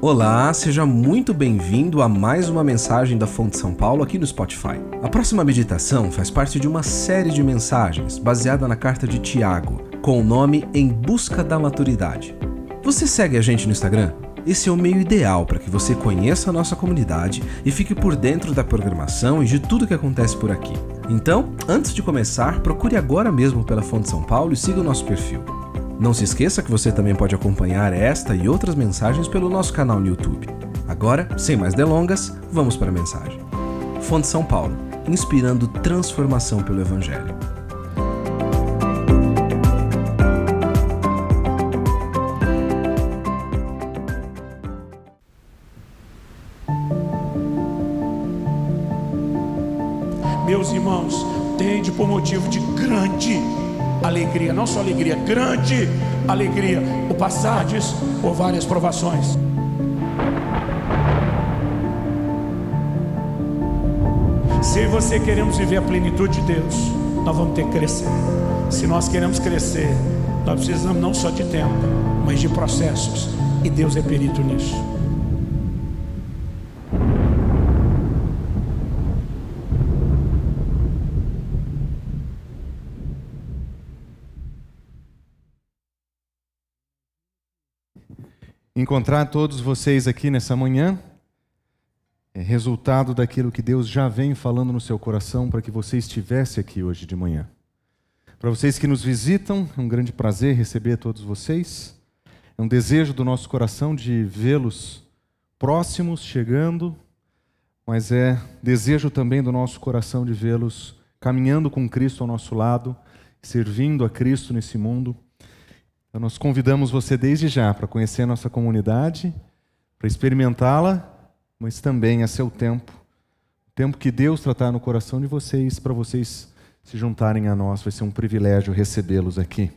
Olá, seja muito bem-vindo a mais uma mensagem da Fonte São Paulo aqui no Spotify. A próxima meditação faz parte de uma série de mensagens baseada na carta de Tiago, com o nome Em Busca da Maturidade. Você segue a gente no Instagram? Esse é o meio ideal para que você conheça a nossa comunidade e fique por dentro da programação e de tudo que acontece por aqui. Então, antes de começar, procure agora mesmo pela Fonte São Paulo e siga o nosso perfil. Não se esqueça que você também pode acompanhar esta e outras mensagens pelo nosso canal no YouTube. Agora, sem mais delongas, vamos para a mensagem. Fonte São Paulo, inspirando transformação pelo Evangelho. Meus irmãos, tende por motivo de grande alegria, não só alegria, grande alegria, o passardes por várias provações. Se você queremos viver a plenitude de Deus, nós vamos ter que crescer. Se nós queremos crescer, nós precisamos não só de tempo, mas de processos. E Deus é perito nisso. Encontrar todos vocês aqui nessa manhã é resultado daquilo que Deus já vem falando no seu coração para que você estivesse aqui hoje de manhã. Para vocês que nos visitam, é um grande prazer receber todos vocês. É um desejo do nosso coração de vê-los próximos, chegando, mas é desejo também do nosso coração de vê-los caminhando com Cristo ao nosso lado, servindo a Cristo nesse mundo. Então, nós convidamos você desde já para conhecer a nossa comunidade, para experimentá-la, mas também a seu tempo. O tempo que Deus tratar no coração de vocês, para vocês se juntarem a nós. Vai ser um privilégio recebê-los aqui.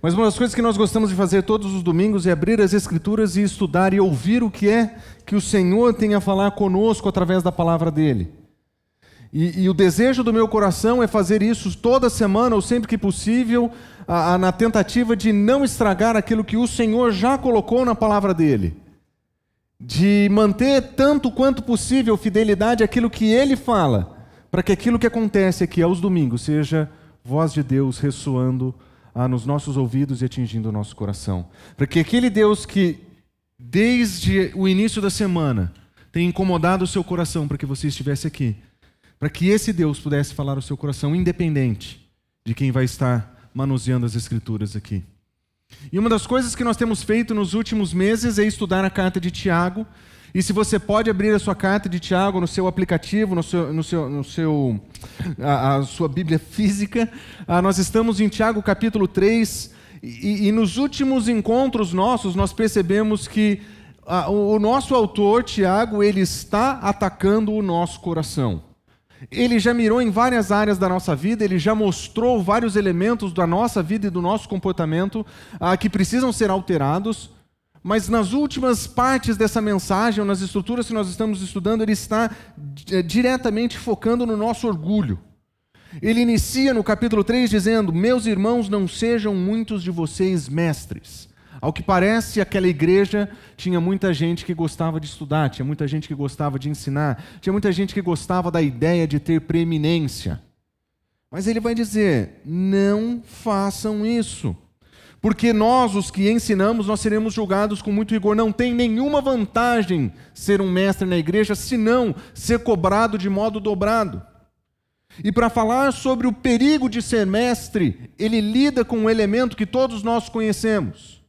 Mas uma das coisas que nós gostamos de fazer todos os domingos é abrir as Escrituras e estudar e ouvir o que é que o Senhor tem a falar conosco através da palavra dele. E, e, o desejo do meu coração é fazer isso toda semana ou sempre que possível, a, a, na tentativa de não estragar aquilo que o Senhor já colocou na palavra dele. De manter tanto quanto possível fidelidade àquilo que ele fala, para que aquilo que acontece aqui aos domingos seja voz de Deus ressoando ah, nos nossos ouvidos e atingindo o nosso coração. Para que aquele Deus que, desde o início da semana, tem incomodado o seu coração para que você estivesse aqui, para que esse Deus pudesse falar o seu coração, independente de quem vai estar manuseando as Escrituras aqui. E uma das coisas que nós temos feito nos últimos meses é estudar a carta de Tiago. E se você pode abrir a sua carta de Tiago no seu aplicativo, no seu, no seu, no seu a, a sua Bíblia física, ah, nós estamos em Tiago capítulo 3. E, e nos últimos encontros nossos, nós percebemos que ah, o nosso autor, Tiago, ele está atacando o nosso coração ele já mirou em várias áreas da nossa vida, ele já mostrou vários elementos da nossa vida e do nosso comportamento ah, que precisam ser alterados. Mas nas últimas partes dessa mensagem, ou nas estruturas que nós estamos estudando, ele está eh, diretamente focando no nosso orgulho. Ele inicia no capítulo 3 dizendo: Meus irmãos, não sejam muitos de vocês mestres ao que parece, aquela igreja tinha muita gente que gostava de estudar, tinha muita gente que gostava de ensinar, tinha muita gente que gostava da ideia de ter preeminência. Mas ele vai dizer: não façam isso. Porque nós, os que ensinamos, nós seremos julgados com muito rigor. Não tem nenhuma vantagem ser um mestre na igreja, senão ser cobrado de modo dobrado. E para falar sobre o perigo de ser mestre, ele lida com um elemento que todos nós conhecemos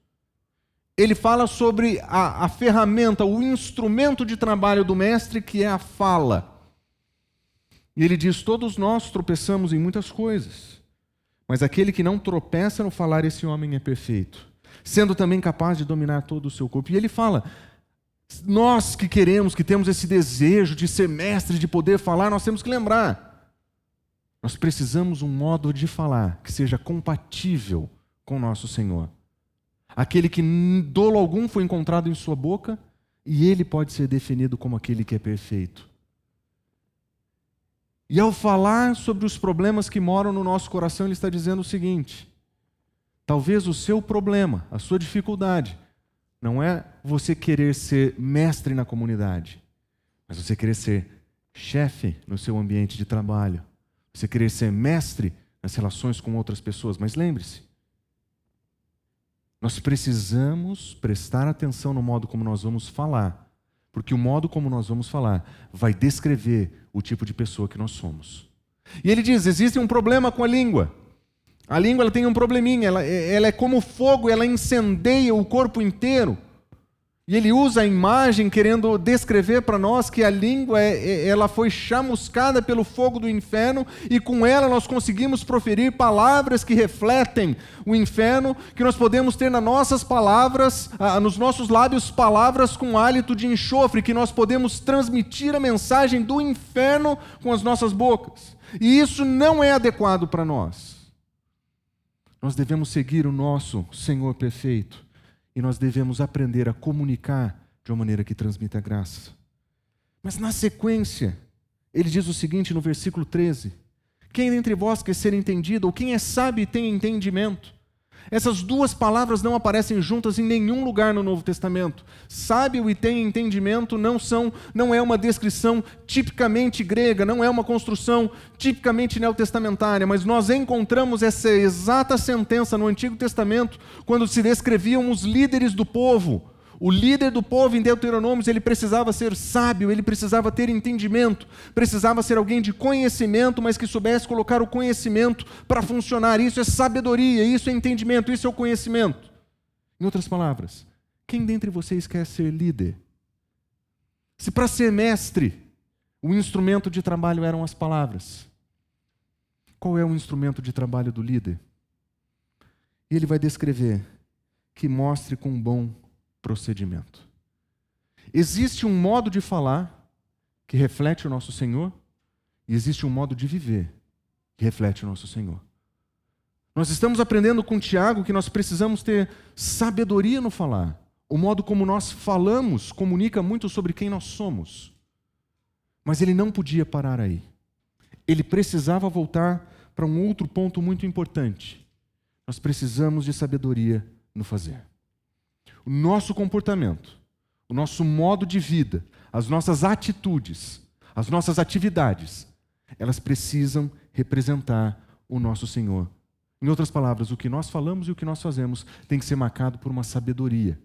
ele fala sobre a, a, ferramenta, o instrumento de trabalho do mestre, que é a fala. E ele diz: Todos nós tropeçamos em muitas coisas, mas aquele que não tropeça no falar, esse homem é perfeito, sendo também capaz de dominar todo o seu corpo. E ele fala: Nós que queremos, que temos esse desejo de ser mestre, de poder falar, nós temos que lembrar. Nós precisamos um modo de falar que seja compatível com nosso Senhor aquele que dolo algum foi encontrado em sua boca, e ele pode ser definido como aquele que é perfeito. E ao falar sobre os problemas que moram no nosso coração, ele está dizendo o seguinte: talvez o seu problema, a sua dificuldade, não é você querer ser mestre na comunidade, mas você querer ser chefe no seu ambiente de trabalho, você querer ser mestre nas relações com outras pessoas. Mas lembre-se, nós precisamos prestar atenção no modo como nós vamos falar, porque o modo como nós vamos falar vai descrever o tipo de pessoa que nós somos. E ele diz: existe um problema com a língua. A língua ela tem um probleminha, ela, ela é como fogo, ela incendeia o corpo inteiro. E ele usa a imagem querendo descrever para nós que a língua é, é, ela foi chamuscada pelo fogo do inferno e com ela nós conseguimos proferir palavras que refletem o inferno, que nós podemos ter nas nossas palavras, nos nossos lábios palavras com hálito de enxofre, que nós podemos transmitir a mensagem do inferno com as nossas bocas. E isso não é adequado para nós. Nós devemos seguir o nosso Senhor perfeito e nós devemos aprender a comunicar de uma maneira que transmita graça. Mas na sequência, ele diz o seguinte no versículo 13: Quem dentre vós quer ser entendido, ou quem é sábio e tem entendimento? Essas duas palavras não aparecem juntas em nenhum lugar no Novo Testamento. Sábio e tem entendimento não são, não é uma descrição tipicamente grega, não é uma construção tipicamente neotestamentária, mas nós encontramos essa exata sentença no Antigo Testamento quando se descreviam os líderes do povo. O líder do povo em Deuteronômios, ele precisava ser sábio, ele precisava ter entendimento, precisava ser alguém de conhecimento, mas que soubesse colocar o conhecimento para funcionar. Isso é sabedoria, isso é entendimento, isso é o conhecimento. Em outras palavras, quem dentre vocês quer ser líder? Se para ser mestre, o instrumento de trabalho eram as palavras, qual é o instrumento de trabalho do líder? Ele vai descrever que mostre com bom procedimento. Existe um modo de falar que reflete o nosso Senhor e existe um modo de viver que reflete o nosso Senhor. Nós estamos aprendendo com Tiago que nós precisamos ter sabedoria no falar. O modo como nós falamos comunica muito sobre quem nós somos. Mas ele não podia parar aí. Ele precisava voltar para um outro ponto muito importante. Nós precisamos de sabedoria no fazer o nosso comportamento, o nosso modo de vida, as nossas atitudes, as nossas atividades, elas precisam representar o nosso Senhor. Em outras palavras, o que nós falamos e o que nós fazemos tem que ser marcado por uma sabedoria.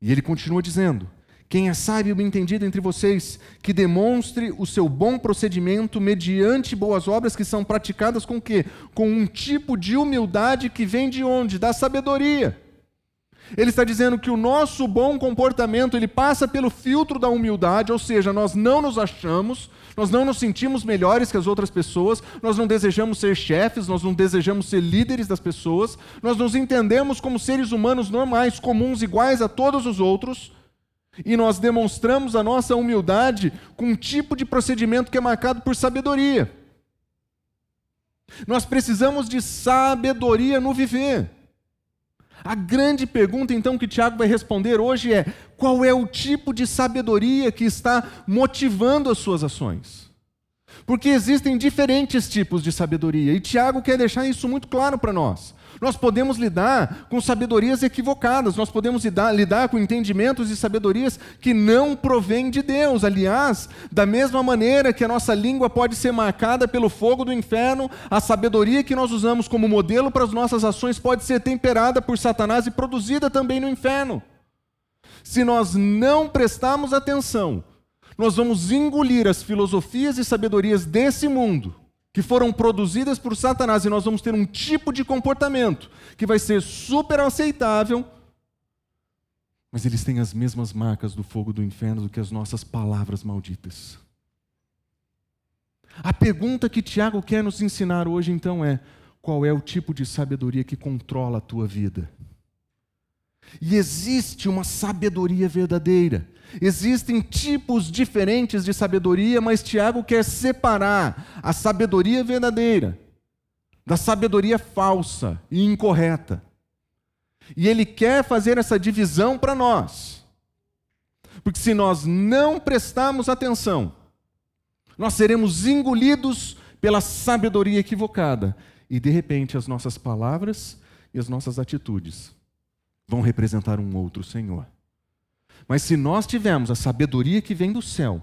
E ele continua dizendo: quem é sábio e entendido entre vocês, que demonstre o seu bom procedimento mediante boas obras que são praticadas com quê? Com um tipo de humildade que vem de onde? Da sabedoria. Ele está dizendo que o nosso bom comportamento ele passa pelo filtro da humildade, ou seja, nós não nos achamos, nós não nos sentimos melhores que as outras pessoas, nós não desejamos ser chefes, nós não desejamos ser líderes das pessoas, nós nos entendemos como seres humanos normais, comuns, iguais a todos os outros, e nós demonstramos a nossa humildade com um tipo de procedimento que é marcado por sabedoria. Nós precisamos de sabedoria no viver. A grande pergunta, então, que Tiago vai responder hoje é: qual é o tipo de sabedoria que está motivando as suas ações? Porque existem diferentes tipos de sabedoria, e Tiago quer deixar isso muito claro para nós. Nós podemos lidar com sabedorias equivocadas, nós podemos lidar, lidar com entendimentos e sabedorias que não provêm de Deus. Aliás, da mesma maneira que a nossa língua pode ser marcada pelo fogo do inferno, a sabedoria que nós usamos como modelo para as nossas ações pode ser temperada por Satanás e produzida também no inferno. Se nós não prestarmos atenção, nós vamos engolir as filosofias e sabedorias desse mundo que foram produzidas por Satanás e nós vamos ter um tipo de comportamento que vai ser super aceitável, mas eles têm as mesmas marcas do fogo do inferno do que as nossas palavras malditas. A pergunta que Tiago quer nos ensinar hoje então é: qual é o tipo de sabedoria que controla a tua vida? E existe uma sabedoria verdadeira. Existem tipos diferentes de sabedoria, mas Tiago quer separar a sabedoria verdadeira da sabedoria falsa e incorreta. E ele quer fazer essa divisão para nós. Porque se nós não prestarmos atenção, nós seremos engolidos pela sabedoria equivocada. E de repente as nossas palavras e as nossas atitudes vão representar um outro Senhor. Mas se nós tivermos a sabedoria que vem do céu,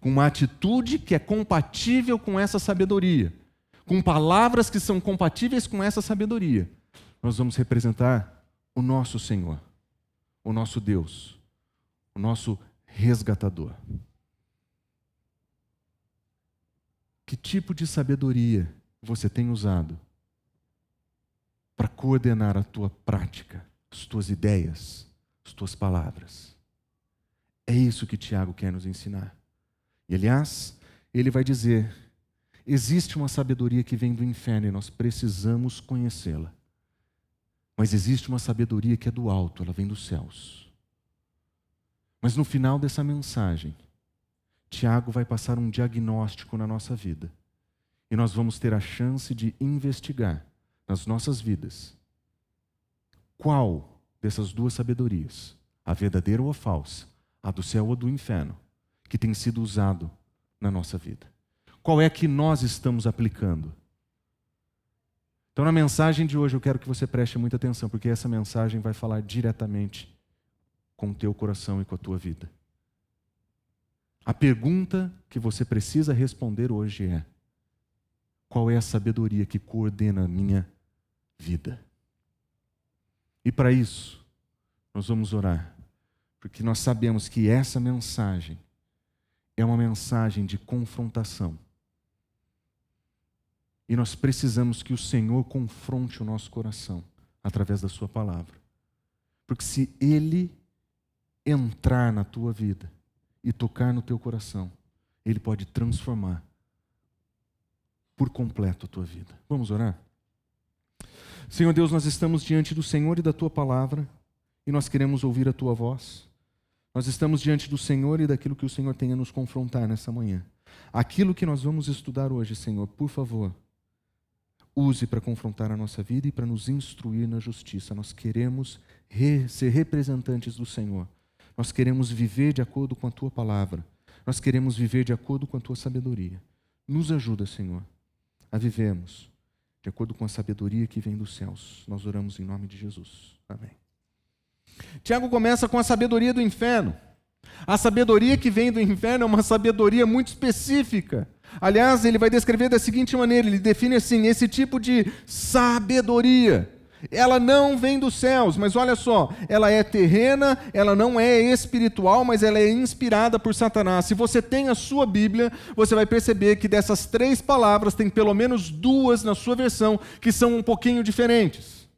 com uma atitude que é compatível com essa sabedoria, com palavras que são compatíveis com essa sabedoria, nós vamos representar o nosso Senhor, o nosso Deus, o nosso resgatador. Que tipo de sabedoria você tem usado para coordenar a tua prática, as tuas ideias, as tuas palavras? É isso que Tiago quer nos ensinar. E aliás, ele vai dizer: existe uma sabedoria que vem do inferno e nós precisamos conhecê-la. Mas existe uma sabedoria que é do alto, ela vem dos céus. Mas no final dessa mensagem, Tiago vai passar um diagnóstico na nossa vida. E nós vamos ter a chance de investigar nas nossas vidas qual dessas duas sabedorias, a verdadeira ou a falsa, a do céu ou do inferno, que tem sido usado na nossa vida. Qual é que nós estamos aplicando? Então, na mensagem de hoje, eu quero que você preste muita atenção, porque essa mensagem vai falar diretamente com o teu coração e com a tua vida. A pergunta que você precisa responder hoje é: qual é a sabedoria que coordena a minha vida? E para isso, nós vamos orar, porque nós sabemos que essa mensagem é uma mensagem de confrontação. E nós precisamos que o Senhor confronte o nosso coração através da Sua palavra. Porque se Ele entrar na tua vida e tocar no teu coração, Ele pode transformar por completo a tua vida. Vamos orar? Senhor Deus, nós estamos diante do Senhor e da tua palavra e nós queremos ouvir a tua voz. Nós estamos diante do Senhor e daquilo que o Senhor tem a nos confrontar nessa manhã. Aquilo que nós vamos estudar hoje, Senhor, por favor, use para confrontar a nossa vida e para nos instruir na justiça. Nós queremos re ser representantes do Senhor. Nós queremos viver de acordo com a tua palavra. Nós queremos viver de acordo com a tua sabedoria. Nos ajuda, Senhor, a vivermos de acordo com a sabedoria que vem dos céus. Nós oramos em nome de Jesus. Amém. Tiago começa com a sabedoria do inferno. A sabedoria que vem do inferno é uma sabedoria muito específica. Aliás, ele vai descrever da seguinte maneira: ele define assim, esse tipo de sabedoria. Ela não vem dos céus, mas olha só, ela é terrena, ela não é espiritual, mas ela é inspirada por Satanás. Se você tem a sua Bíblia, você vai perceber que dessas três palavras tem pelo menos duas na sua versão que são um pouquinho diferentes.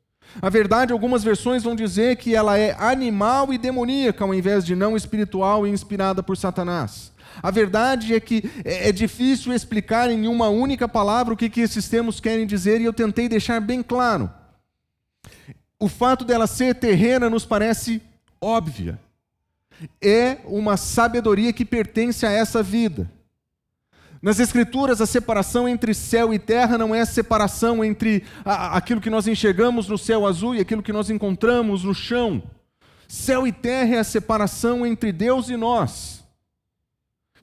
A verdade, algumas versões vão dizer que ela é animal e demoníaca, ao invés de não espiritual e inspirada por Satanás. A verdade é que é, é difícil explicar em uma única palavra o que, que esses termos querem dizer, e eu tentei deixar bem claro. O fato dela ser terrena nos parece óbvia. É uma sabedoria que pertence a essa vida. Nas Escrituras, a separação entre céu e terra não é a separação entre a, aquilo que nós enxergamos no céu azul e aquilo que nós encontramos no chão. Céu e terra é a separação entre Deus e nós.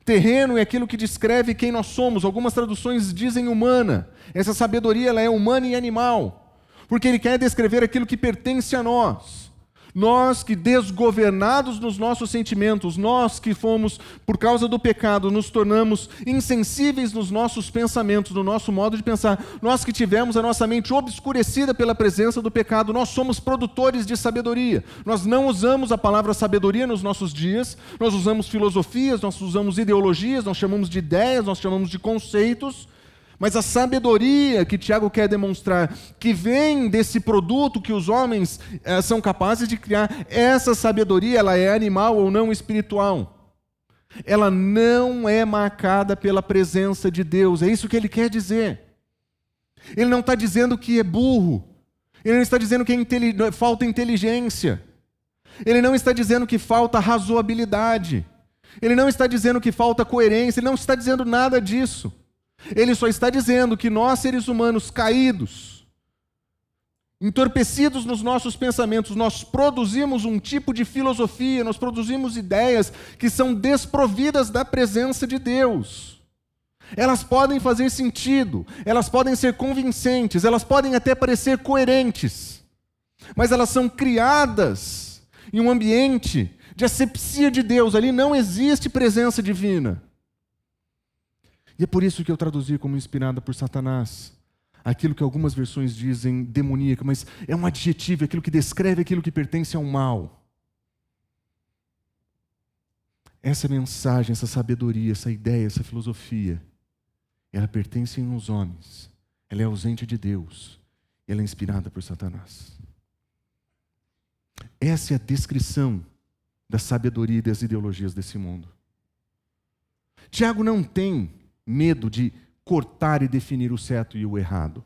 Terreno é aquilo que descreve quem nós somos. Algumas traduções dizem humana. Essa sabedoria ela é humana e animal, porque ele quer descrever aquilo que pertence a nós. Nós que desgovernados nos nossos sentimentos, nós que fomos, por causa do pecado, nos tornamos insensíveis nos nossos pensamentos, no nosso modo de pensar, nós que tivemos a nossa mente obscurecida pela presença do pecado, nós somos produtores de sabedoria. Nós não usamos a palavra sabedoria nos nossos dias, nós usamos filosofias, nós usamos ideologias, nós chamamos de ideias, nós chamamos de conceitos mas a sabedoria que Tiago quer demonstrar, que vem desse produto que os homens eh, são capazes de criar, essa sabedoria, ela é animal ou não espiritual. Ela não é marcada pela presença de Deus. É isso que ele quer dizer. Ele não está dizendo que é burro. Ele não está dizendo que é falta inteligência. Ele não está dizendo que falta razoabilidade. Ele não está dizendo que falta coerência. Ele não está dizendo nada disso. Ele só está dizendo que nós, seres humanos caídos, entorpecidos nos nossos pensamentos, nós produzimos um tipo de filosofia, nós produzimos ideias que são desprovidas da presença de Deus. Elas podem fazer sentido, elas podem ser convincentes, elas podem até parecer coerentes, mas elas são criadas em um ambiente de asepsia de Deus. Ali não existe presença divina. E é por isso que eu traduzi como inspirada por Satanás. Aquilo que algumas versões dizem demoníaco, mas é um adjetivo, é aquilo que descreve aquilo que pertence ao mal. Essa mensagem, essa sabedoria, essa ideia, essa filosofia, ela pertence aos homens, ela é ausente de Deus, ela é inspirada por Satanás. Essa é a descrição da sabedoria e das ideologias desse mundo. Tiago não tem medo de cortar e definir o certo e o errado.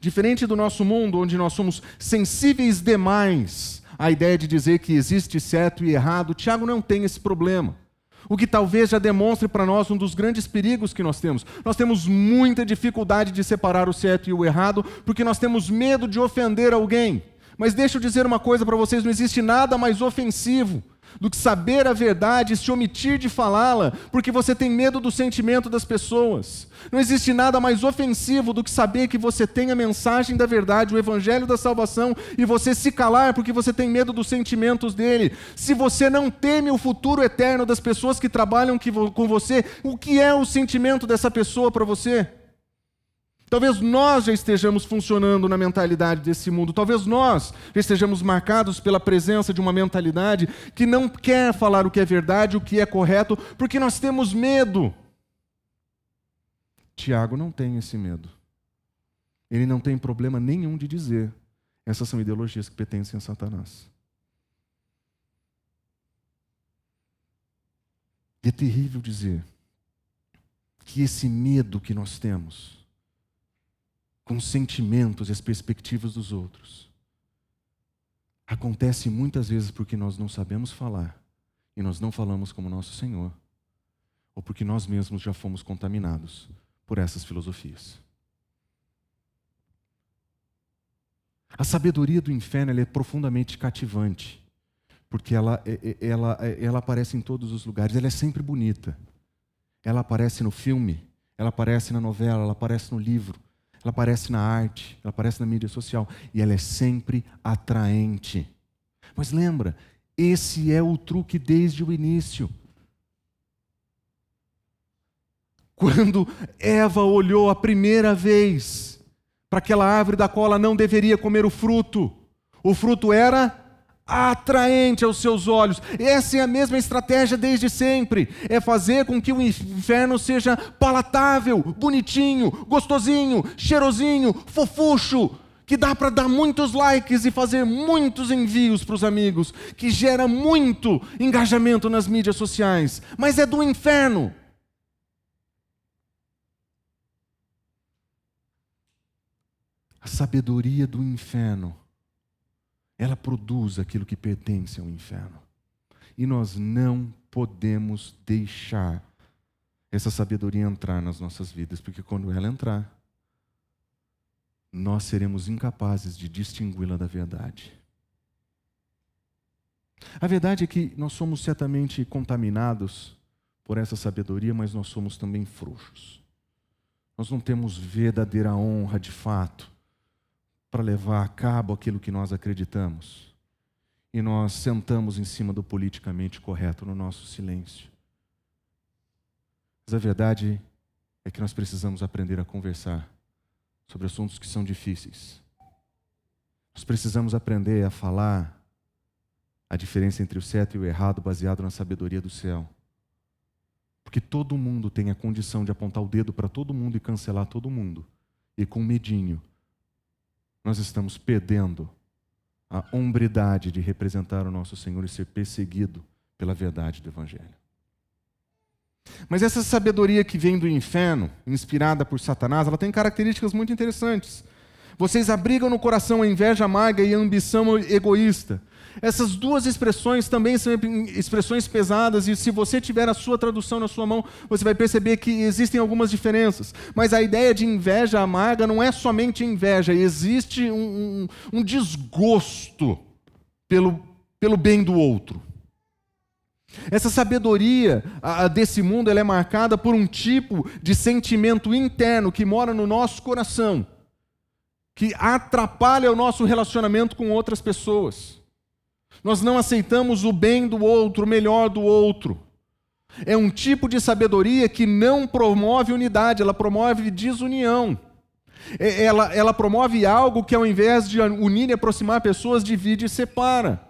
Diferente do nosso mundo, onde nós somos sensíveis demais à ideia de dizer que existe certo e errado, Tiago não tem esse problema. O que talvez já demonstre para nós um dos grandes perigos que nós temos. Nós temos muita dificuldade de separar o certo e o errado, porque nós temos medo de ofender alguém. Mas deixa eu dizer uma coisa para vocês: não existe nada mais ofensivo do que saber a verdade e se omitir de falá-la, porque você tem medo do sentimento das pessoas. Não existe nada mais ofensivo do que saber que você tem a mensagem da verdade, o evangelho da salvação, e você se calar porque você tem medo dos sentimentos dele. Se você não teme o futuro eterno das pessoas que trabalham com você, o que é o sentimento dessa pessoa para você? Talvez nós já estejamos funcionando na mentalidade desse mundo. Talvez nós já estejamos marcados pela presença de uma mentalidade que não quer falar o que é verdade, o que é correto, porque nós temos medo. Tiago não tem esse medo. Ele não tem problema nenhum de dizer: essas são ideologias que pertencem a Satanás. E é terrível dizer que esse medo que nós temos, com os sentimentos e as perspectivas dos outros. Acontece muitas vezes porque nós não sabemos falar e nós não falamos como nosso Senhor, ou porque nós mesmos já fomos contaminados por essas filosofias. A sabedoria do inferno é profundamente cativante, porque ela, é, é, ela, é, ela aparece em todos os lugares, ela é sempre bonita. Ela aparece no filme, ela aparece na novela, ela aparece no livro, ela aparece na arte, ela aparece na mídia social e ela é sempre atraente. Mas lembra, esse é o truque desde o início. Quando Eva olhou a primeira vez para aquela árvore da qual ela não deveria comer o fruto, o fruto era atraente aos seus olhos. Essa é a mesma estratégia desde sempre: é fazer com que o inferno seja palatável, bonitinho, gostosinho, cheirosinho, fofucho. Que dá para dar muitos likes e fazer muitos envios para os amigos, que gera muito engajamento nas mídias sociais, mas é do inferno. A sabedoria do inferno ela produz aquilo que pertence ao inferno. E nós não podemos deixar essa sabedoria entrar nas nossas vidas, porque quando ela entrar, nós seremos incapazes de distingui-la da verdade. A verdade é que nós somos certamente contaminados por essa sabedoria, mas nós somos também frouxos. Nós não temos verdadeira honra de fato para levar a cabo aquilo que nós acreditamos. E nós sentamos em cima do politicamente correto no nosso silêncio. Mas a verdade é que nós precisamos aprender a conversar sobre assuntos que são difíceis. Nós precisamos aprender a falar a diferença entre o certo e o errado baseado na sabedoria do céu. Porque todo mundo tem a condição de apontar o dedo para todo mundo e cancelar todo mundo. E com medinho nós estamos perdendo a hombridade de representar o nosso Senhor e ser perseguido pela verdade do Evangelho. Mas essa sabedoria que vem do inferno, inspirada por Satanás, ela tem características muito interessantes. Vocês abrigam no coração a inveja amarga e a ambição egoísta. Essas duas expressões também são expressões pesadas, e se você tiver a sua tradução na sua mão, você vai perceber que existem algumas diferenças. Mas a ideia de inveja amarga não é somente inveja, existe um, um, um desgosto pelo, pelo bem do outro. Essa sabedoria desse mundo é marcada por um tipo de sentimento interno que mora no nosso coração que atrapalha o nosso relacionamento com outras pessoas. Nós não aceitamos o bem do outro, o melhor do outro. É um tipo de sabedoria que não promove unidade, ela promove desunião. É, ela, ela promove algo que, ao invés de unir e aproximar pessoas, divide e separa.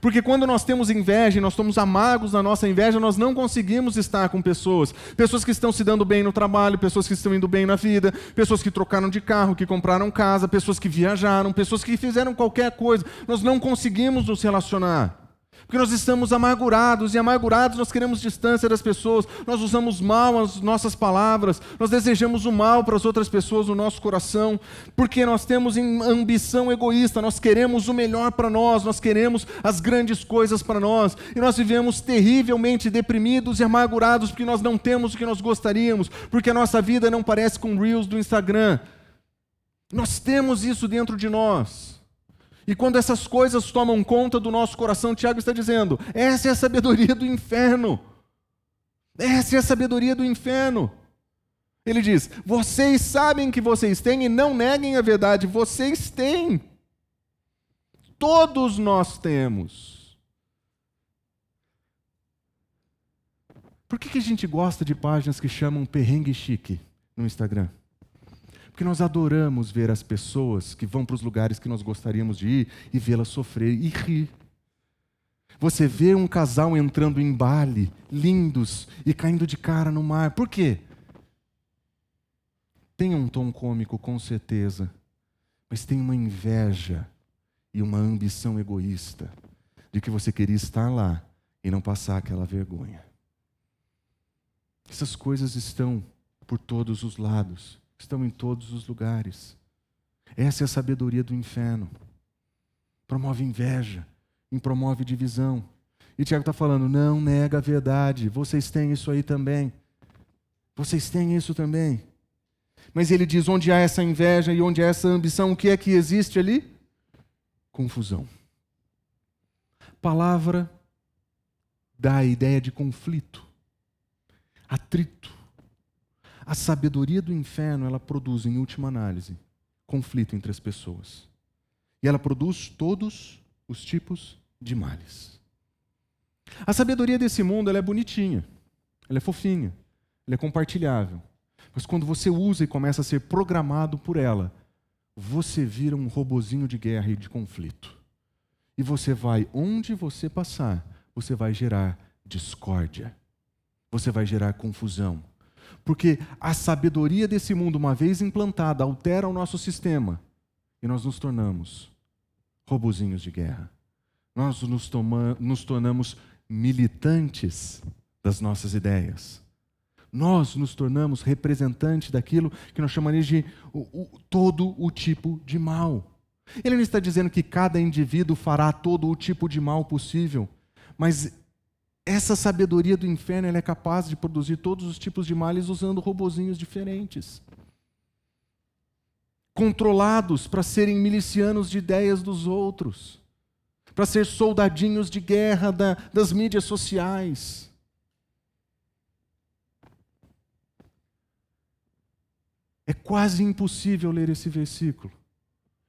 Porque quando nós temos inveja, nós estamos amargos na nossa inveja, nós não conseguimos estar com pessoas. Pessoas que estão se dando bem no trabalho, pessoas que estão indo bem na vida, pessoas que trocaram de carro, que compraram casa, pessoas que viajaram, pessoas que fizeram qualquer coisa. Nós não conseguimos nos relacionar. Porque nós estamos amargurados, e amargurados nós queremos distância das pessoas, nós usamos mal as nossas palavras, nós desejamos o mal para as outras pessoas no nosso coração, porque nós temos ambição egoísta, nós queremos o melhor para nós, nós queremos as grandes coisas para nós, e nós vivemos terrivelmente deprimidos e amargurados porque nós não temos o que nós gostaríamos, porque a nossa vida não parece com Reels do Instagram. Nós temos isso dentro de nós. E quando essas coisas tomam conta do nosso coração, Tiago está dizendo: essa é a sabedoria do inferno. Essa é a sabedoria do inferno. Ele diz: vocês sabem que vocês têm e não neguem a verdade, vocês têm. Todos nós temos. Por que, que a gente gosta de páginas que chamam perrengue chique no Instagram? Porque nós adoramos ver as pessoas que vão para os lugares que nós gostaríamos de ir e vê-las sofrer e rir. Você vê um casal entrando em baile, lindos, e caindo de cara no mar. Por quê? Tem um tom cômico, com certeza, mas tem uma inveja e uma ambição egoísta de que você queria estar lá e não passar aquela vergonha. Essas coisas estão por todos os lados estão em todos os lugares. Essa é a sabedoria do inferno. Promove inveja, promove divisão. E Tiago está falando: não nega a verdade, vocês têm isso aí também. Vocês têm isso também. Mas ele diz: onde há essa inveja e onde há essa ambição, o que é que existe ali? Confusão. Palavra dá a ideia de conflito, atrito. A sabedoria do inferno, ela produz, em última análise, conflito entre as pessoas. E ela produz todos os tipos de males. A sabedoria desse mundo, ela é bonitinha, ela é fofinha, ela é compartilhável. Mas quando você usa e começa a ser programado por ela, você vira um robozinho de guerra e de conflito. E você vai, onde você passar, você vai gerar discórdia. Você vai gerar confusão. Porque a sabedoria desse mundo, uma vez implantada, altera o nosso sistema e nós nos tornamos robozinhos de guerra. Nós nos, toma, nos tornamos militantes das nossas ideias. Nós nos tornamos representantes daquilo que nós chamaríamos de o, o, todo o tipo de mal. Ele não está dizendo que cada indivíduo fará todo o tipo de mal possível, mas essa sabedoria do inferno é capaz de produzir todos os tipos de males usando robozinhos diferentes. Controlados para serem milicianos de ideias dos outros, para ser soldadinhos de guerra da, das mídias sociais. É quase impossível ler esse versículo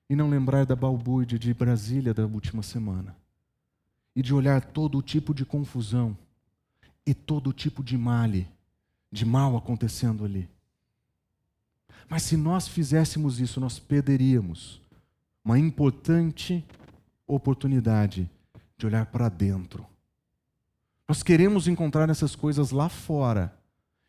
e não lembrar da balbúrdia de Brasília da última semana e de olhar todo tipo de confusão e todo tipo de male, de mal acontecendo ali. Mas se nós fizéssemos isso, nós perderíamos uma importante oportunidade de olhar para dentro. Nós queremos encontrar essas coisas lá fora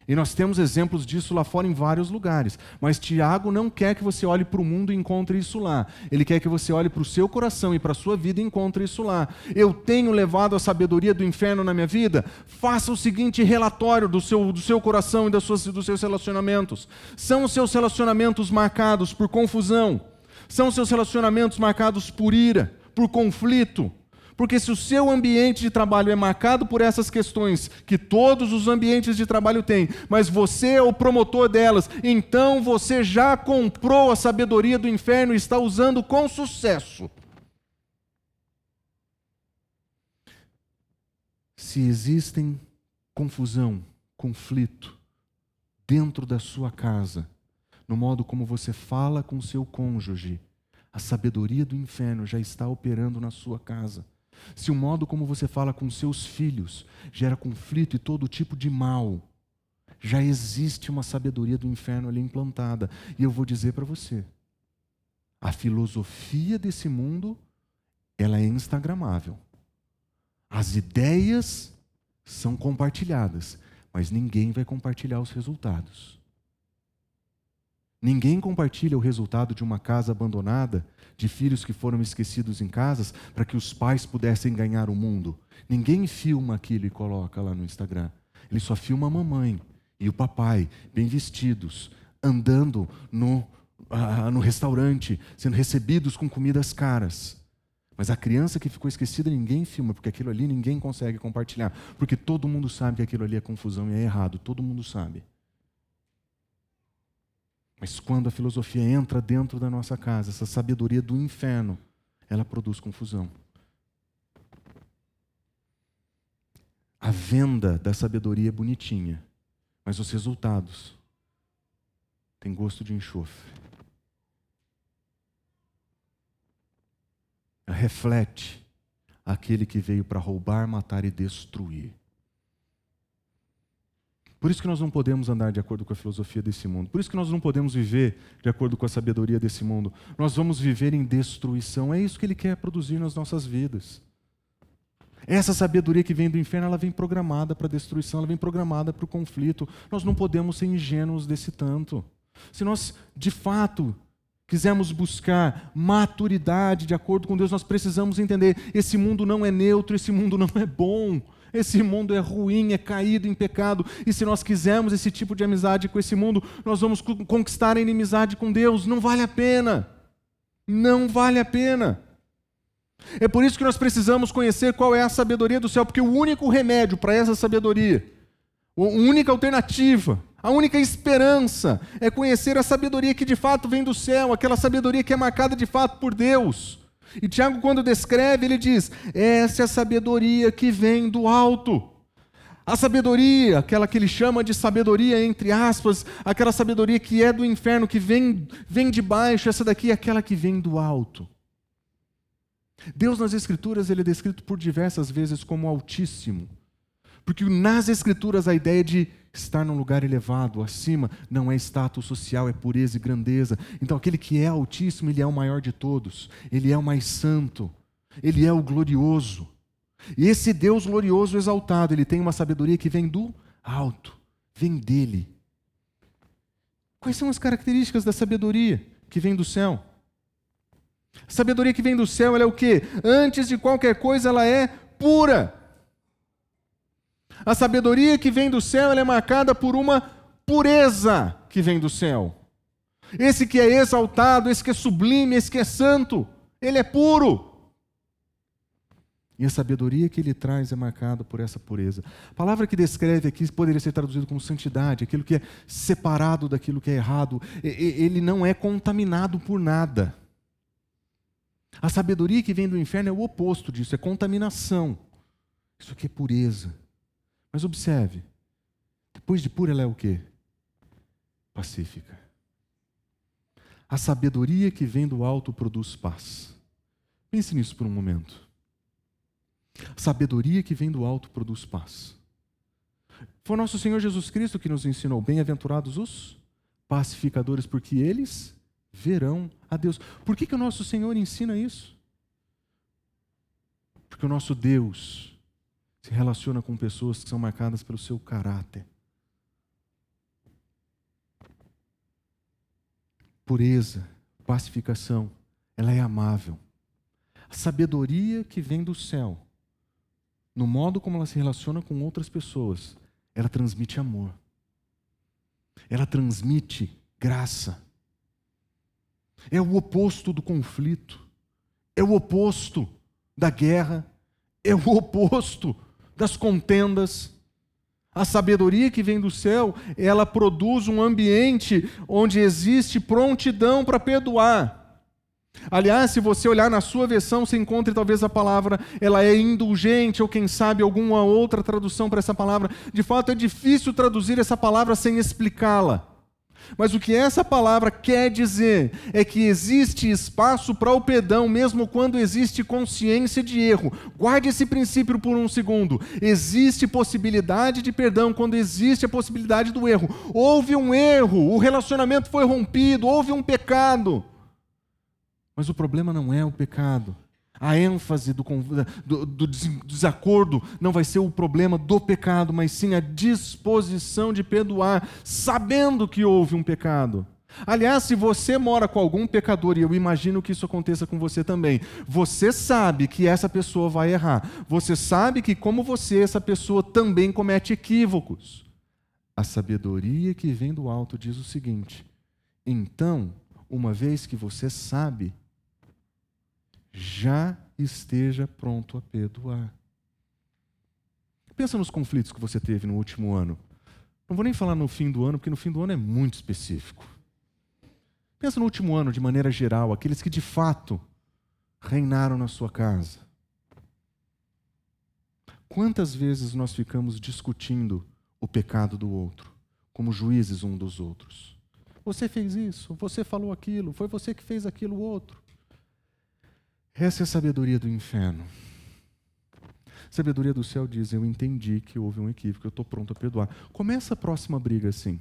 e nós temos exemplos disso lá fora em vários lugares. Mas Tiago não quer que você olhe para o mundo e encontre isso lá. Ele quer que você olhe para o seu coração e para a sua vida e encontre isso lá. Eu tenho levado a sabedoria do inferno na minha vida? Faça o seguinte relatório do seu, do seu coração e das suas, dos seus relacionamentos. São os seus relacionamentos marcados por confusão? São os seus relacionamentos marcados por ira, por conflito? Porque se o seu ambiente de trabalho é marcado por essas questões, que todos os ambientes de trabalho têm, mas você é o promotor delas, então você já comprou a sabedoria do inferno e está usando com sucesso. Se existem confusão, conflito dentro da sua casa, no modo como você fala com seu cônjuge, a sabedoria do inferno já está operando na sua casa. Se o modo como você fala com seus filhos gera conflito e todo tipo de mal, já existe uma sabedoria do inferno ali implantada. E eu vou dizer para você: a filosofia desse mundo, ela é instagramável. As ideias são compartilhadas, mas ninguém vai compartilhar os resultados. Ninguém compartilha o resultado de uma casa abandonada, de filhos que foram esquecidos em casas, para que os pais pudessem ganhar o mundo. Ninguém filma aquilo e coloca lá no Instagram. Ele só filma a mamãe e o papai, bem vestidos, andando no, ah, no restaurante, sendo recebidos com comidas caras. Mas a criança que ficou esquecida, ninguém filma, porque aquilo ali ninguém consegue compartilhar. Porque todo mundo sabe que aquilo ali é confusão e é errado, todo mundo sabe. Mas quando a filosofia entra dentro da nossa casa, essa sabedoria do inferno, ela produz confusão. A venda da sabedoria é bonitinha, mas os resultados têm gosto de enxofre. Ela reflete aquele que veio para roubar, matar e destruir. Por isso que nós não podemos andar de acordo com a filosofia desse mundo. Por isso que nós não podemos viver de acordo com a sabedoria desse mundo. Nós vamos viver em destruição. É isso que ele quer produzir nas nossas vidas. Essa sabedoria que vem do inferno, ela vem programada para a destruição, ela vem programada para o conflito. Nós não podemos ser ingênuos desse tanto. Se nós, de fato, quisermos buscar maturidade de acordo com Deus, nós precisamos entender: esse mundo não é neutro, esse mundo não é bom. Esse mundo é ruim, é caído em pecado, e se nós quisermos esse tipo de amizade com esse mundo, nós vamos conquistar a inimizade com Deus. Não vale a pena. Não vale a pena. É por isso que nós precisamos conhecer qual é a sabedoria do céu, porque o único remédio para essa sabedoria, a única alternativa, a única esperança é conhecer a sabedoria que de fato vem do céu, aquela sabedoria que é marcada de fato por Deus. E Tiago, quando descreve, ele diz: essa é a sabedoria que vem do alto. A sabedoria, aquela que ele chama de sabedoria, entre aspas, aquela sabedoria que é do inferno, que vem, vem de baixo, essa daqui é aquela que vem do alto. Deus nas Escrituras ele é descrito por diversas vezes como Altíssimo, porque nas Escrituras a ideia de Estar num lugar elevado, acima, não é status social, é pureza e grandeza. Então, aquele que é altíssimo, ele é o maior de todos, ele é o mais santo, ele é o glorioso. E esse Deus glorioso exaltado, ele tem uma sabedoria que vem do alto, vem dele. Quais são as características da sabedoria que vem do céu? A sabedoria que vem do céu, ela é o quê? Antes de qualquer coisa, ela é pura. A sabedoria que vem do céu é marcada por uma pureza que vem do céu. Esse que é exaltado, esse que é sublime, esse que é santo, ele é puro. E a sabedoria que ele traz é marcada por essa pureza. A palavra que descreve aqui poderia ser traduzida como santidade, aquilo que é separado daquilo que é errado. Ele não é contaminado por nada. A sabedoria que vem do inferno é o oposto disso, é contaminação. Isso aqui é pureza. Mas observe, depois de pura ela é o quê? Pacífica. A sabedoria que vem do alto produz paz. Pense nisso por um momento. A sabedoria que vem do alto produz paz. Foi nosso Senhor Jesus Cristo que nos ensinou: bem-aventurados os pacificadores, porque eles verão a Deus. Por que, que o nosso Senhor ensina isso? Porque o nosso Deus se relaciona com pessoas que são marcadas pelo seu caráter. Pureza, pacificação, ela é amável. A sabedoria que vem do céu, no modo como ela se relaciona com outras pessoas, ela transmite amor. Ela transmite graça. É o oposto do conflito. É o oposto da guerra. É o oposto das contendas. A sabedoria que vem do céu, ela produz um ambiente onde existe prontidão para perdoar. Aliás, se você olhar na sua versão, você encontra talvez a palavra, ela é indulgente, ou quem sabe alguma outra tradução para essa palavra. De fato, é difícil traduzir essa palavra sem explicá-la. Mas o que essa palavra quer dizer é que existe espaço para o perdão, mesmo quando existe consciência de erro. Guarde esse princípio por um segundo. Existe possibilidade de perdão quando existe a possibilidade do erro. Houve um erro, o relacionamento foi rompido, houve um pecado. Mas o problema não é o pecado. A ênfase do, do, do, desacordo não vai ser o problema do pecado, mas sim a disposição de perdoar, sabendo que houve um pecado. Aliás, se você mora com algum pecador, e eu imagino que isso aconteça com você também, você sabe que essa pessoa vai errar. Você sabe que, como você, essa pessoa também comete equívocos. A sabedoria que vem do alto diz o seguinte: então, uma vez que você sabe, já esteja pronto a perdoar. Pensa nos conflitos que você teve no último ano. Não vou nem falar no fim do ano, porque no fim do ano é muito específico. Pensa no último ano de maneira geral, aqueles que de fato reinaram na sua casa. Quantas vezes nós ficamos discutindo o pecado do outro, como juízes um dos outros? Você fez isso, você falou aquilo, foi você que fez aquilo outro. Essa é a sabedoria do inferno. Sabedoria do céu diz: Eu entendi que houve um equívoco, eu estou pronto a perdoar. Começa a próxima briga assim.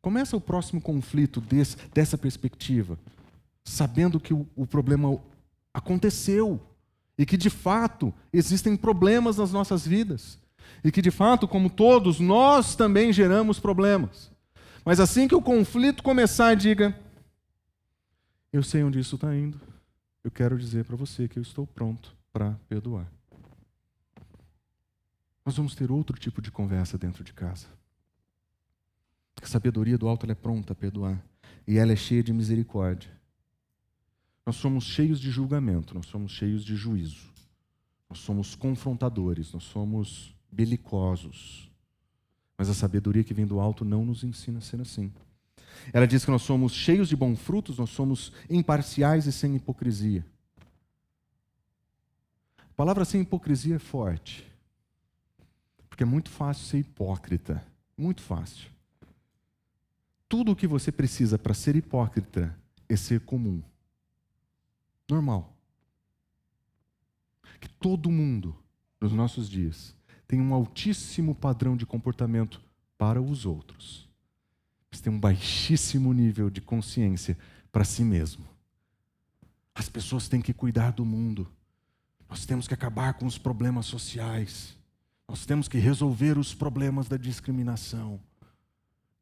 Começa o próximo conflito desse, dessa perspectiva, sabendo que o, o problema aconteceu e que de fato existem problemas nas nossas vidas. E que de fato, como todos, nós também geramos problemas. Mas assim que o conflito começar, diga: Eu sei onde isso está indo eu quero dizer para você que eu estou pronto para perdoar. Nós vamos ter outro tipo de conversa dentro de casa. A sabedoria do alto é pronta a perdoar e ela é cheia de misericórdia. Nós somos cheios de julgamento, nós somos cheios de juízo. Nós somos confrontadores, nós somos belicosos. Mas a sabedoria que vem do alto não nos ensina a ser assim. Ela diz que nós somos cheios de bons frutos, nós somos imparciais e sem hipocrisia. A palavra sem hipocrisia é forte. Porque é muito fácil ser hipócrita. Muito fácil. Tudo o que você precisa para ser hipócrita é ser comum. Normal. Que todo mundo, nos nossos dias, tem um altíssimo padrão de comportamento para os outros tem um baixíssimo nível de consciência para si mesmo. As pessoas têm que cuidar do mundo. Nós temos que acabar com os problemas sociais. Nós temos que resolver os problemas da discriminação.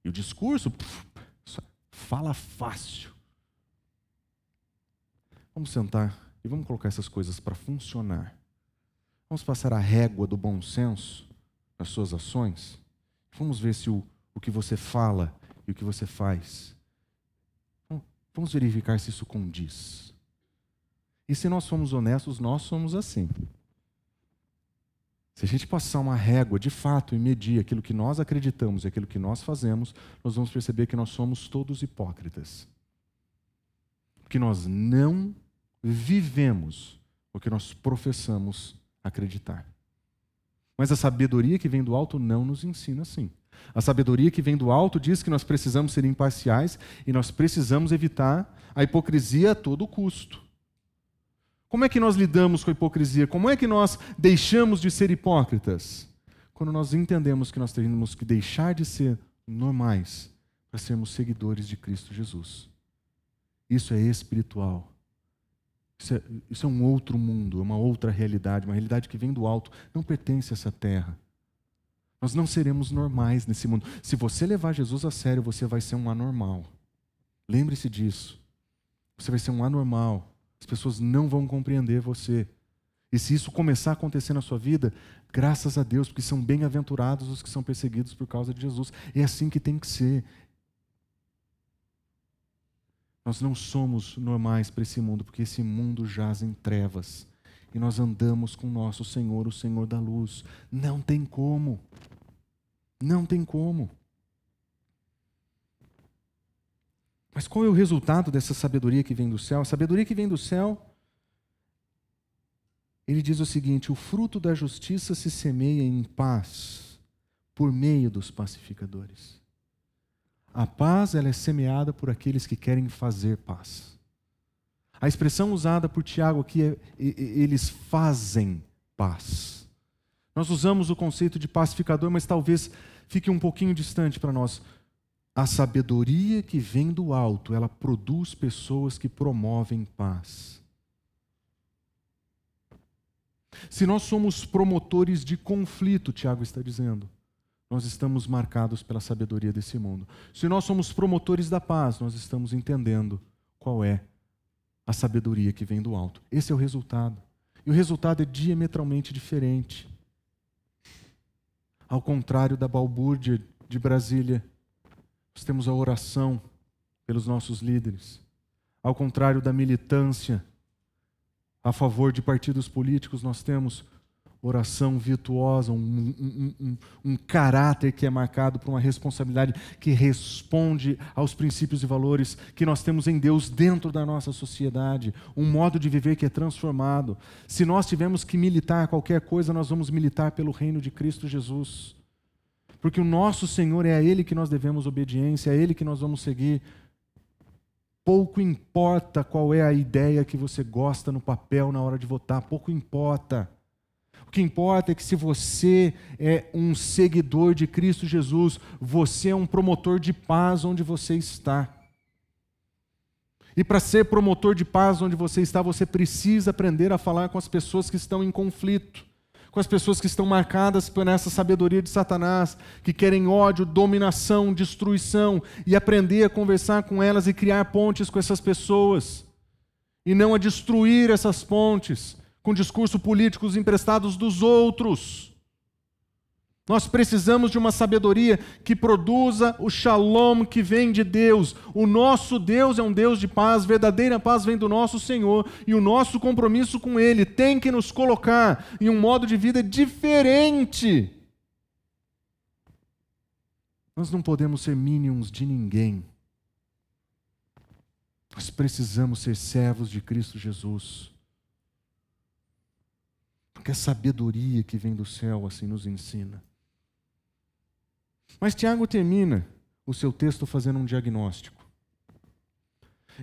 E o discurso puf, fala fácil. Vamos sentar e vamos colocar essas coisas para funcionar. Vamos passar a régua do bom senso nas suas ações. Vamos ver se o, o que você fala e o que você faz. Vamos verificar se isso condiz. E se nós somos honestos, nós somos assim. Se a gente passar uma régua de fato e medir aquilo que nós acreditamos e aquilo que nós fazemos, nós vamos perceber que nós somos todos hipócritas. Que nós não vivemos o que nós professamos acreditar. Mas a sabedoria que vem do alto não nos ensina assim. A sabedoria que vem do alto diz que nós precisamos ser imparciais e nós precisamos evitar a hipocrisia a todo custo. Como é que nós lidamos com a hipocrisia? Como é que nós deixamos de ser hipócritas? Quando nós entendemos que nós temos que deixar de ser normais para sermos seguidores de Cristo Jesus. Isso é espiritual. Isso é, isso é um outro mundo, é uma outra realidade, uma realidade que vem do alto, não pertence a essa terra. Nós não seremos normais nesse mundo. Se você levar Jesus a sério, você vai ser um anormal. Lembre-se disso. Você vai ser um anormal. As pessoas não vão compreender você. E se isso começar a acontecer na sua vida, graças a Deus, porque são bem-aventurados os que são perseguidos por causa de Jesus. É assim que tem que ser. Nós não somos normais para esse mundo, porque esse mundo jaz em trevas e nós andamos com nosso Senhor, o Senhor da luz. Não tem como. Não tem como. Mas qual é o resultado dessa sabedoria que vem do céu? A sabedoria que vem do céu, ele diz o seguinte: o fruto da justiça se semeia em paz por meio dos pacificadores. A paz ela é semeada por aqueles que querem fazer paz. A expressão usada por Tiago aqui é eles fazem paz. Nós usamos o conceito de pacificador, mas talvez fique um pouquinho distante para nós. A sabedoria que vem do alto, ela produz pessoas que promovem paz. Se nós somos promotores de conflito, Tiago está dizendo, nós estamos marcados pela sabedoria desse mundo. Se nós somos promotores da paz, nós estamos entendendo qual é a sabedoria que vem do alto. Esse é o resultado. E o resultado é diametralmente diferente. Ao contrário da balbúrdia de Brasília, nós temos a oração pelos nossos líderes. Ao contrário da militância a favor de partidos políticos, nós temos oração virtuosa, um, um, um, um, caráter que é marcado por uma responsabilidade que responde aos princípios e valores que nós temos em Deus dentro da nossa sociedade, um modo de viver que é transformado. Se nós tivermos que militar qualquer coisa, nós vamos militar pelo reino de Cristo Jesus. Porque o nosso Senhor é a Ele que nós devemos obediência, é a Ele que nós vamos seguir. Pouco importa qual é a ideia que você gosta no papel na hora de votar, pouco importa. O que importa é que se você é um seguidor de Cristo Jesus, você é um promotor de paz onde você está. E para ser promotor de paz onde você está, você precisa aprender a falar com as pessoas que estão em conflito, com as pessoas que estão marcadas por essa sabedoria de Satanás, que querem ódio, dominação, destruição, e aprender a conversar com elas e criar pontes com essas pessoas, e não a destruir essas pontes, com discurso políticos emprestados dos outros. Nós precisamos de uma sabedoria que produza o shalom que vem de Deus. O nosso Deus é um Deus de paz, verdadeira paz vem do nosso Senhor, e o nosso compromisso com Ele tem que nos colocar em um modo de vida diferente. Nós não podemos ser minions de ninguém. Nós precisamos ser servos de Cristo Jesus. Porque a sabedoria que vem do céu assim nos ensina. Mas Tiago termina o seu texto fazendo um diagnóstico.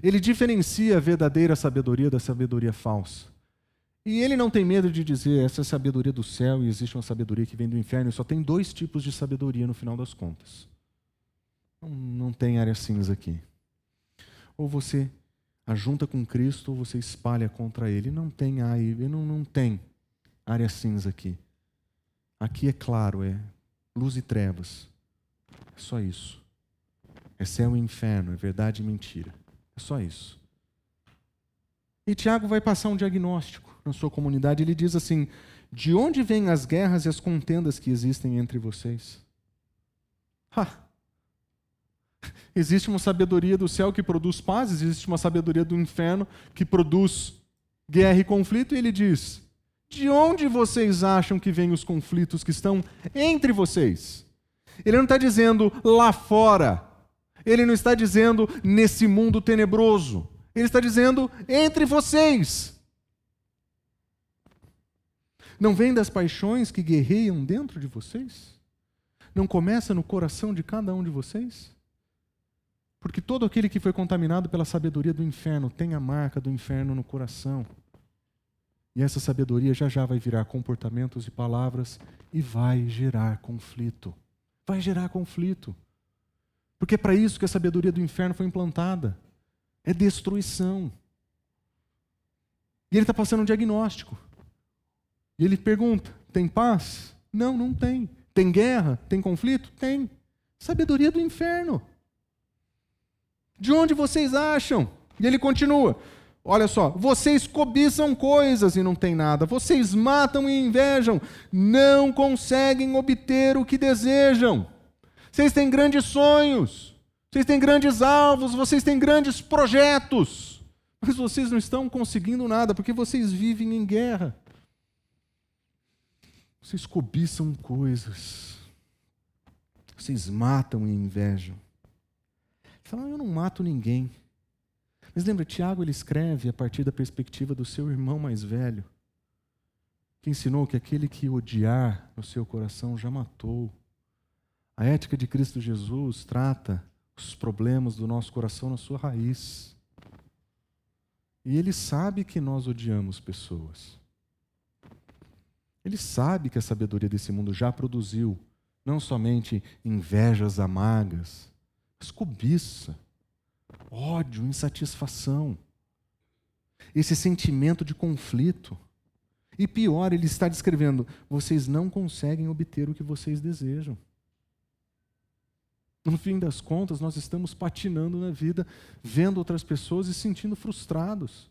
Ele diferencia a verdadeira sabedoria da sabedoria falsa. E ele não tem medo de dizer essa é a sabedoria do céu e existe uma sabedoria que vem do inferno. E só tem dois tipos de sabedoria no final das contas. Não, não tem área cinza aqui. Ou você ajunta com Cristo ou você espalha contra ele. Não tem aí, não, não tem área cinza aqui. Aqui é claro, é luz e trevas. É só isso. É céu e inferno, é verdade e mentira. É só isso. E Tiago vai passar um diagnóstico na sua comunidade. Ele diz assim: De onde vêm as guerras e as contendas que existem entre vocês? Ha! Existe uma sabedoria do céu que produz paz, existe uma sabedoria do inferno que produz guerra e conflito, e ele diz: de onde vocês acham que vêm os conflitos que estão entre vocês? Ele não está dizendo lá fora. Ele não está dizendo nesse mundo tenebroso. Ele está dizendo entre vocês. Não vem das paixões que guerreiam dentro de vocês? Não começa no coração de cada um de vocês? Porque todo aquele que foi contaminado pela sabedoria do inferno tem a marca do inferno no coração. E essa sabedoria já já vai virar comportamentos e palavras e vai gerar conflito. Vai gerar conflito. Porque é para isso que a sabedoria do inferno foi implantada. É destruição. E ele está passando um diagnóstico. E ele pergunta: tem paz? Não, não tem. Tem guerra? Tem conflito? Tem. Sabedoria do inferno. De onde vocês acham? E ele continua: Olha só, vocês cobiçam coisas e não tem nada, vocês matam e invejam, não conseguem obter o que desejam. Vocês têm grandes sonhos, vocês têm grandes alvos, vocês têm grandes projetos, mas vocês não estão conseguindo nada porque vocês vivem em guerra. Vocês cobiçam coisas, vocês matam e invejam. Falam, eu não mato ninguém. Mas lembra, Tiago ele escreve a partir da perspectiva do seu irmão mais velho, que ensinou que aquele que odiar no seu coração já matou. A ética de Cristo Jesus trata os problemas do nosso coração na sua raiz. E Ele sabe que nós odiamos pessoas. Ele sabe que a sabedoria desse mundo já produziu não somente invejas amargas, mas cobiça, ódio, insatisfação, esse sentimento de conflito. E pior, ele está descrevendo: vocês não conseguem obter o que vocês desejam. No fim das contas, nós estamos patinando na vida, vendo outras pessoas e sentindo frustrados.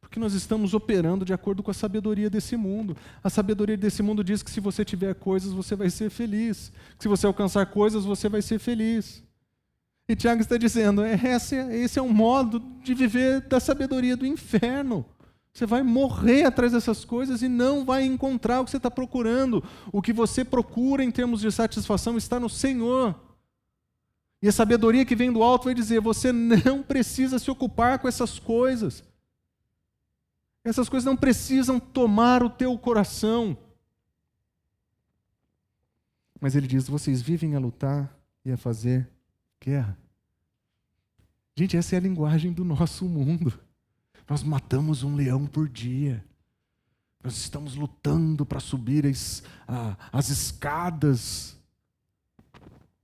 Porque nós estamos operando de acordo com a sabedoria desse mundo. A sabedoria desse mundo diz que se você tiver coisas, você vai ser feliz. Que se você alcançar coisas, você vai ser feliz. E Tiago está dizendo: é, esse, esse é um modo de viver da sabedoria do inferno. Você vai morrer atrás dessas coisas e não vai encontrar o que você está procurando. O que você procura em termos de satisfação está no Senhor. E a sabedoria que vem do alto vai dizer: você não precisa se ocupar com essas coisas. Essas coisas não precisam tomar o teu coração. Mas ele diz: vocês vivem a lutar e a fazer guerra. Gente, essa é a linguagem do nosso mundo. Nós matamos um leão por dia. Nós estamos lutando para subir as, as escadas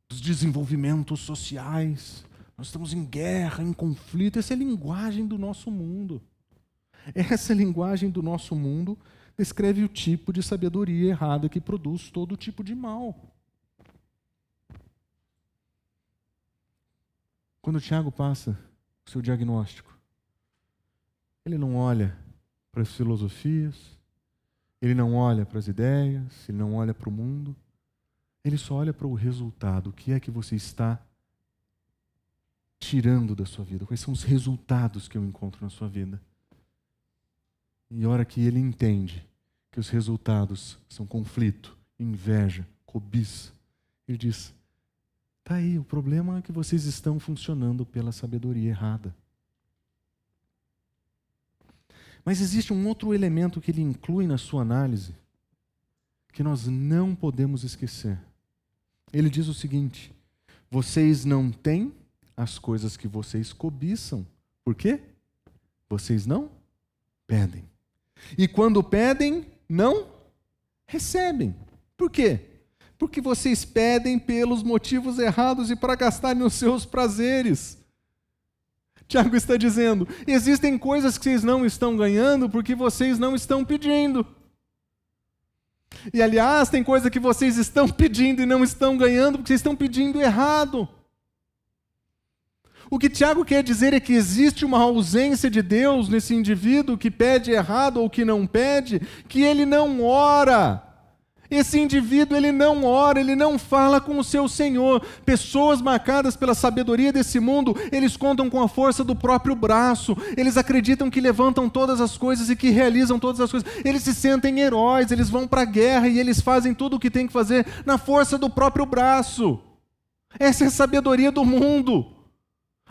dos desenvolvimentos sociais. Nós estamos em guerra, em conflito. Essa é a linguagem do nosso mundo. Essa linguagem do nosso mundo descreve o tipo de sabedoria errada que produz todo tipo de mal. Quando o Tiago passa o seu diagnóstico, ele não olha para as filosofias, ele não olha para as ideias, ele não olha para o mundo, ele só olha para o resultado. O que é que você está tirando da sua vida? Quais são os resultados que eu encontro na sua vida? E a hora que ele entende que os resultados são conflito, inveja, cobiça, ele diz: Está aí, o problema é que vocês estão funcionando pela sabedoria errada. Mas existe um outro elemento que ele inclui na sua análise, que nós não podemos esquecer. Ele diz o seguinte: vocês não têm as coisas que vocês cobiçam. Por quê? Vocês não pedem. E quando pedem, não recebem. Por quê? Porque vocês pedem pelos motivos errados e para gastar nos seus prazeres. Tiago está dizendo: existem coisas que vocês não estão ganhando porque vocês não estão pedindo. E aliás, tem coisa que vocês estão pedindo e não estão ganhando porque vocês estão pedindo errado. O que Tiago quer dizer é que existe uma ausência de Deus nesse indivíduo que pede errado ou que não pede, que ele não ora. Esse indivíduo, ele não ora, ele não fala com o seu Senhor. Pessoas marcadas pela sabedoria desse mundo, eles contam com a força do próprio braço. Eles acreditam que levantam todas as coisas e que realizam todas as coisas. Eles se sentem heróis, eles vão para a guerra e eles fazem tudo o que tem que fazer na força do próprio braço. Essa é a sabedoria do mundo.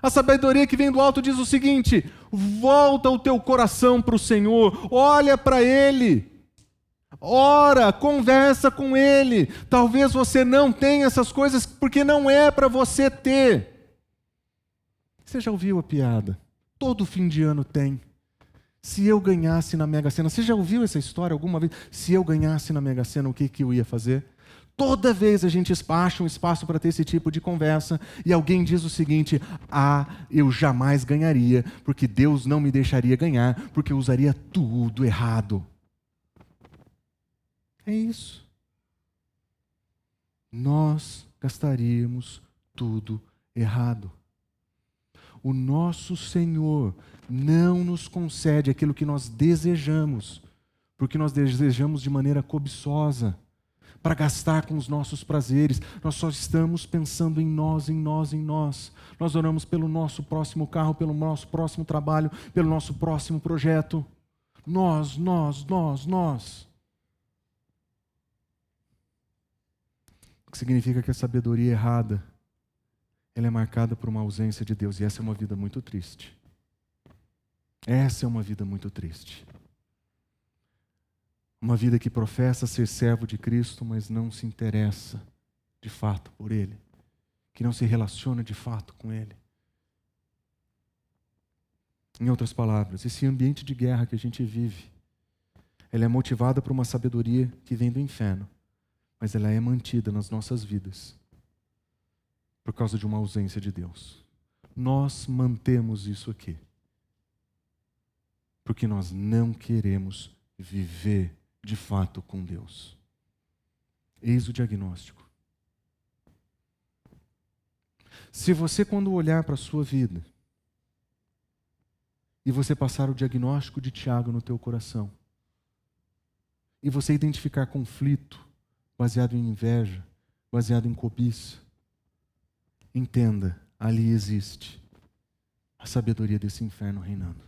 A sabedoria que vem do alto diz o seguinte: volta o teu coração para o Senhor, olha para Ele, ora, conversa com Ele. Talvez você não tenha essas coisas porque não é para você ter. Você já ouviu a piada? Todo fim de ano tem. Se eu ganhasse na Mega Sena, você já ouviu essa história alguma vez? Se eu ganhasse na Mega Sena, o que, que eu ia fazer? Toda vez a gente acha um espaço para ter esse tipo de conversa e alguém diz o seguinte: Ah, eu jamais ganharia, porque Deus não me deixaria ganhar, porque eu usaria tudo errado. É isso. Nós gastaríamos tudo errado. O nosso Senhor não nos concede aquilo que nós desejamos, porque nós desejamos de maneira cobiçosa para gastar com os nossos prazeres. Nós só estamos pensando em nós, em nós, em nós. Nós oramos pelo nosso próximo carro, pelo nosso próximo trabalho, pelo nosso próximo projeto. Nós, nós, nós, nós. O que significa que a sabedoria errada ela é marcada por uma ausência de Deus e essa é uma vida muito triste. Essa é uma vida muito triste. Uma vida que professa ser servo de Cristo, mas não se interessa de fato por Ele. que não se relaciona de fato com Ele. Em outras palavras, esse ambiente de guerra que a gente vive, ela é motivada por uma sabedoria que vem do inferno, mas ela é mantida nas nossas vidas por causa de uma ausência de Deus. Nós mantemos isso aqui porque nós não queremos viver de fato com Deus. Eis o diagnóstico. Se você, quando olhar para a sua vida, e você passar o diagnóstico de Tiago no teu coração, e você identificar conflito baseado em inveja, baseado em cobiça, entenda, ali existe a sabedoria desse inferno reinando.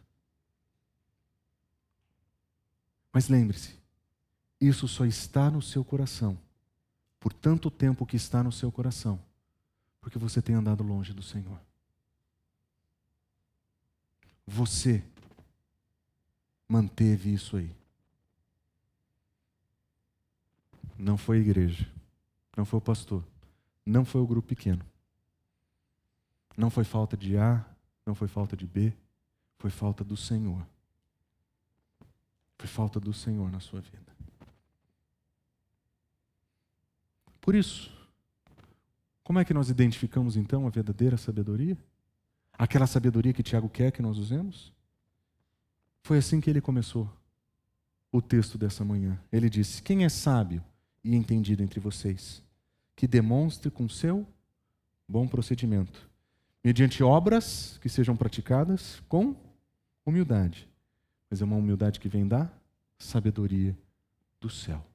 Mas lembre-se, isso só está no seu coração, por tanto tempo que está no seu coração, porque você tem andado longe do Senhor. Você manteve isso aí. Não foi a igreja, não foi o pastor, não foi o grupo pequeno. Não foi falta de A, não foi falta de B, foi falta do Senhor. Foi falta do Senhor na sua vida. Por isso, como é que nós identificamos então a verdadeira sabedoria? Aquela sabedoria que Tiago quer que nós usemos? Foi assim que ele começou o texto dessa manhã. Ele disse: Quem é sábio e entendido entre vocês, que demonstre com seu bom procedimento, mediante obras que sejam praticadas com humildade mas é uma humildade que vem da sabedoria do céu.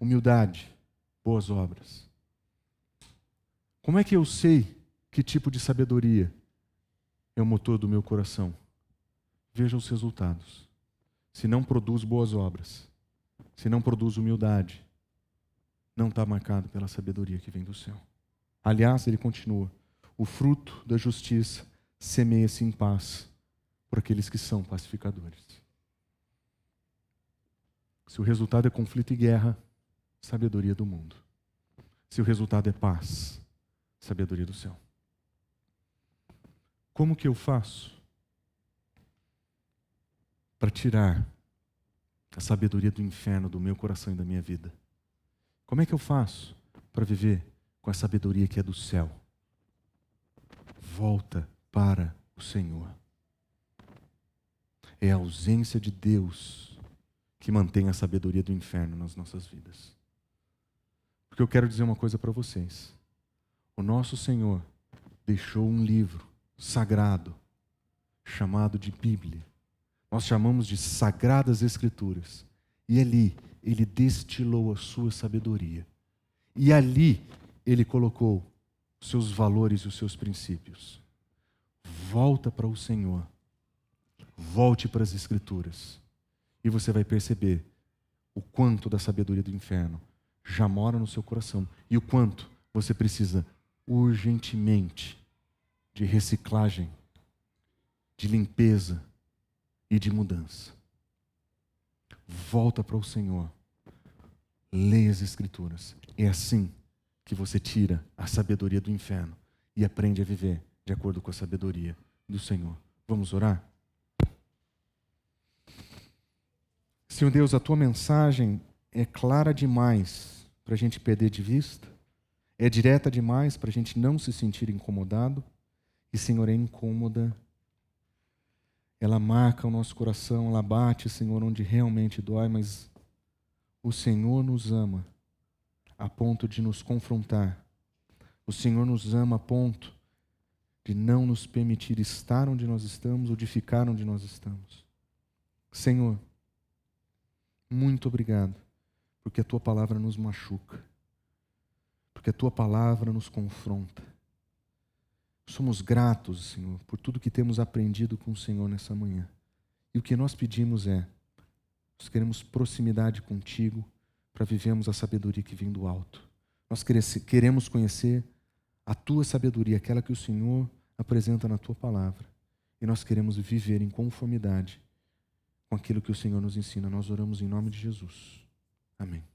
Humildade, boas obras. Como é que eu sei que tipo de sabedoria é o motor do meu coração? Veja os resultados. Se não produz boas obras, se não produz humildade, não está marcado pela sabedoria que vem do céu. Aliás, ele continua: o fruto da justiça semeia-se em paz por aqueles que são pacificadores. Se o resultado é conflito e guerra, sabedoria do mundo. Se o resultado é paz, sabedoria do céu. Como que eu faço para tirar a sabedoria do inferno do meu coração e da minha vida? Como é que eu faço para viver com a sabedoria que é do céu? Volta para o Senhor. É a ausência de Deus que mantém a sabedoria do inferno nas nossas vidas. Porque eu quero dizer uma coisa para vocês. O nosso Senhor deixou um livro sagrado chamado de Bíblia. Nós chamamos de Sagradas Escrituras. E ali ele destilou a sua sabedoria. E ali ele colocou os seus valores e os seus princípios. Volta para o Senhor Volte para as Escrituras e você vai perceber o quanto da sabedoria do inferno já mora no seu coração e o quanto você precisa urgentemente de reciclagem, de limpeza e de mudança. Volta para o Senhor. Leia as Escrituras. É assim que você tira a sabedoria do inferno e aprende a viver de acordo com a sabedoria do Senhor. Vamos orar? Senhor Deus, a tua mensagem é clara demais para a gente perder de vista, é direta demais para a gente não se sentir incomodado, e, Senhor, é incômoda. Ela marca o nosso coração, ela bate, Senhor, onde realmente dói, mas o Senhor nos ama a ponto de nos confrontar. O Senhor nos ama a ponto de não nos permitir estar onde nós estamos ou de ficar onde nós estamos. Senhor, muito obrigado, porque a tua palavra nos machuca, porque a tua palavra nos confronta. Somos gratos, Senhor, por tudo que temos aprendido com o Senhor nessa manhã. E o que nós pedimos é: nós queremos proximidade contigo para vivermos a sabedoria que vem do alto. Nós queremos conhecer a tua sabedoria, aquela que o Senhor apresenta na tua palavra. E nós queremos viver em conformidade com aquilo que o Senhor nos ensina. Nós oramos em nome de Jesus. Amém.